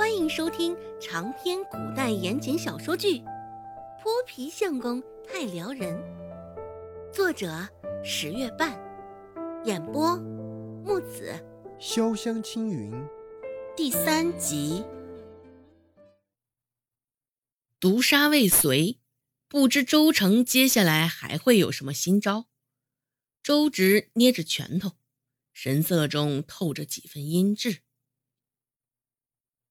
欢迎收听长篇古代言情小说剧《泼皮相公太撩人》，作者十月半，演播木子潇湘青云，第三集。毒杀未遂，不知周成接下来还会有什么新招？周直捏着拳头，神色中透着几分阴鸷。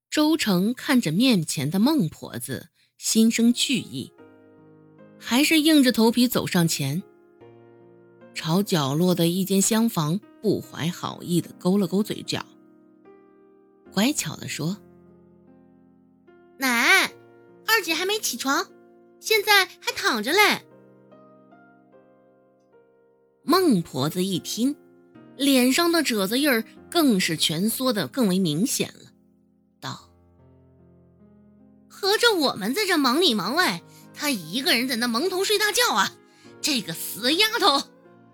周成看着面前的孟婆子，心生惧意，还是硬着头皮走上前，朝角落的一间厢房不怀好意的勾了勾嘴角，乖巧的说：“奶，二姐还没起床，现在还躺着嘞。”孟婆子一听，脸上的褶子印儿更是蜷缩的更为明显了。合着我们在这忙里忙外，她一个人在那蒙头睡大觉啊！这个死丫头，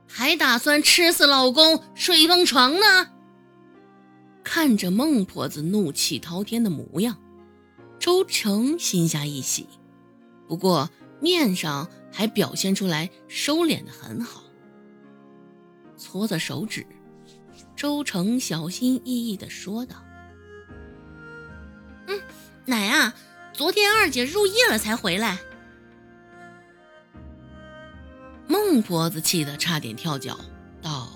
还打算吃死老公睡疯床呢！看着孟婆子怒气滔天的模样，周成心下一喜，不过面上还表现出来收敛的很好。搓着手指，周成小心翼翼的说道：“嗯，奶啊。”昨天二姐入夜了才回来，孟婆子气得差点跳脚，道：“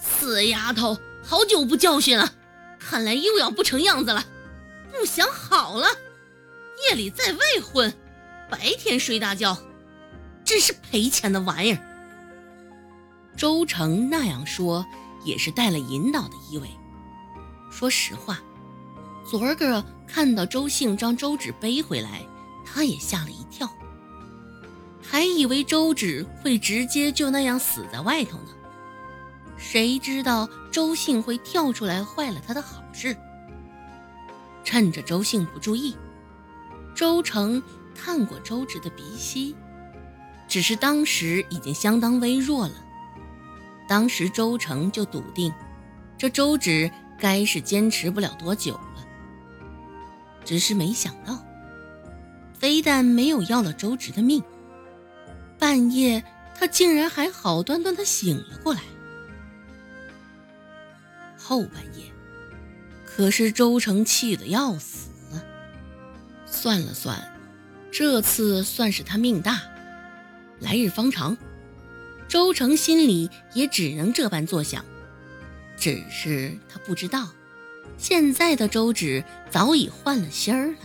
死丫头，好久不教训了，看来又要不成样子了。不想好了，夜里在外混，白天睡大觉，真是赔钱的玩意儿。”周成那样说，也是带了引导的意味。说实话。昨儿个看到周兴将周芷背回来，他也吓了一跳，还以为周芷会直接就那样死在外头呢。谁知道周兴会跳出来坏了他的好事？趁着周兴不注意，周成探过周芷的鼻息，只是当时已经相当微弱了。当时周成就笃定，这周芷该是坚持不了多久。只是没想到，非但没有要了周直的命，半夜他竟然还好端端的醒了过来。后半夜，可是周成气得要死。算了算，这次算是他命大，来日方长。周成心里也只能这般作想，只是他不知道。现在的周芷早已换了心儿了，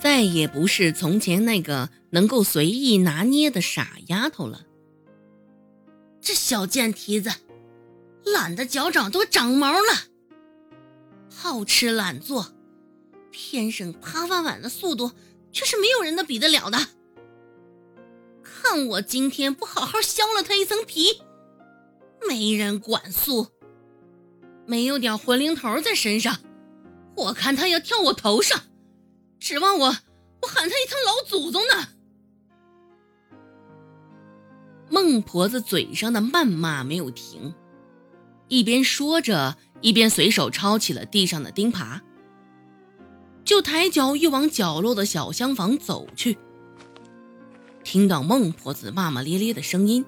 再也不是从前那个能够随意拿捏的傻丫头了。这小贱蹄子，懒得脚掌都长毛了，好吃懒做，天生扒饭碗的速度却是没有人能比得了的。看我今天不好好削了他一层皮，没人管束。没有点魂灵头在身上，我看他要跳我头上，指望我我喊他一声老祖宗呢。孟婆子嘴上的谩骂没有停，一边说着，一边随手抄起了地上的钉耙，就抬脚又往角落的小厢房走去。听到孟婆子骂骂咧咧的声音，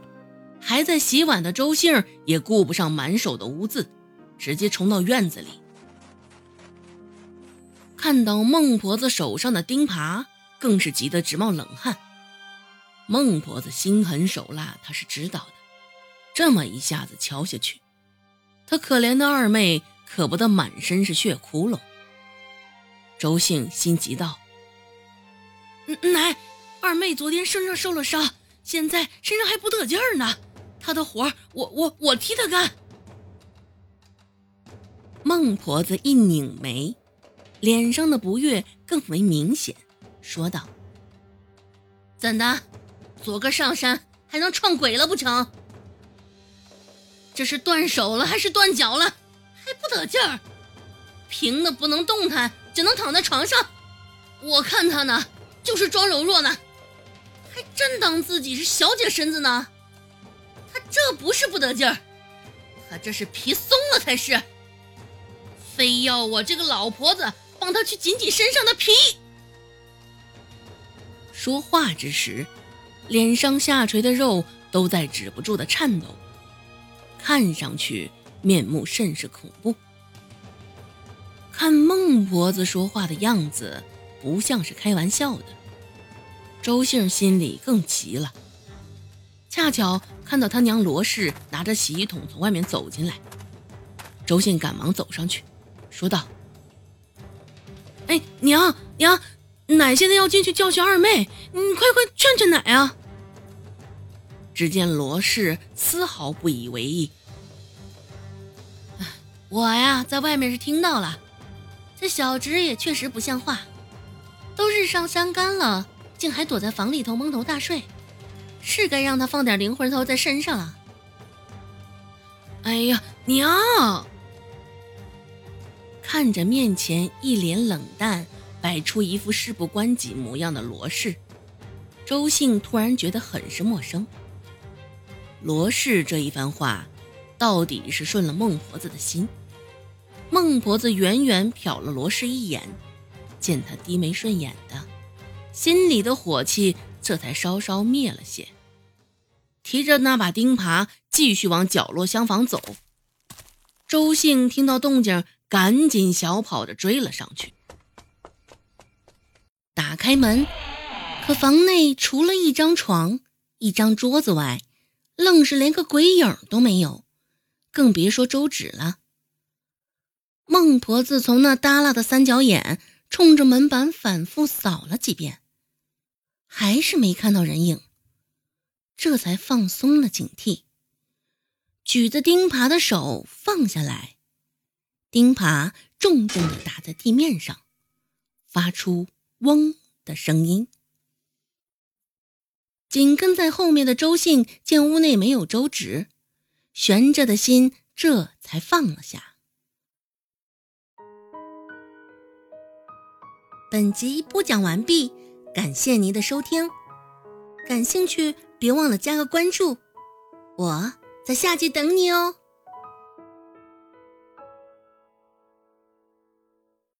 还在洗碗的周杏也顾不上满手的污渍。直接冲到院子里，看到孟婆子手上的钉耙，更是急得直冒冷汗。孟婆子心狠手辣，她是知道的。这么一下子敲下去，她可怜的二妹可不得满身是血窟窿。周兴心急道：“奶，二妹昨天身上受了伤，现在身上还不得劲儿呢。她的活我我我替她干。”孟婆子一拧眉，脸上的不悦更为明显，说道：“怎的，昨个上山还能撞鬼了不成？这是断手了还是断脚了？还不得劲儿？平的不能动弹，只能躺在床上。我看他呢，就是装柔弱呢，还真当自己是小姐身子呢。他这不是不得劲儿，他这是皮松了才是。”非要我这个老婆子帮他去紧紧身上的皮。说话之时，脸上下垂的肉都在止不住的颤抖，看上去面目甚是恐怖。看孟婆子说话的样子，不像是开玩笑的。周姓心里更急了，恰巧看到他娘罗氏拿着洗衣桶从外面走进来，周信赶忙走上去，说道：“哎，娘娘，奶现在要进去教训二妹，你快快劝劝奶啊！”只见罗氏丝毫不以为意：“我呀，在外面是听到了。”这小侄也确实不像话，都日上三竿了，竟还躲在房里头蒙头大睡，是该让他放点灵魂头在身上了。哎呀，娘！看着面前一脸冷淡、摆出一副事不关己模样的罗氏，周信突然觉得很是陌生。罗氏这一番话，到底是顺了孟婆子的心。孟婆子远远瞟了罗氏一眼，见他低眉顺眼的，心里的火气这才稍稍灭了些，提着那把钉耙继续往角落厢房走。周兴听到动静，赶紧小跑着追了上去。打开门，可房内除了一张床、一张桌子外，愣是连个鬼影都没有，更别说周芷了。孟婆子从那耷拉的三角眼冲着门板反复扫了几遍，还是没看到人影，这才放松了警惕，举着钉耙的手放下来，钉耙重重的打在地面上，发出“嗡”的声音。紧跟在后面的周信见屋内没有周芷，悬着的心这才放了下。本集播讲完毕，感谢您的收听。感兴趣，别忘了加个关注，我在下集等你哦。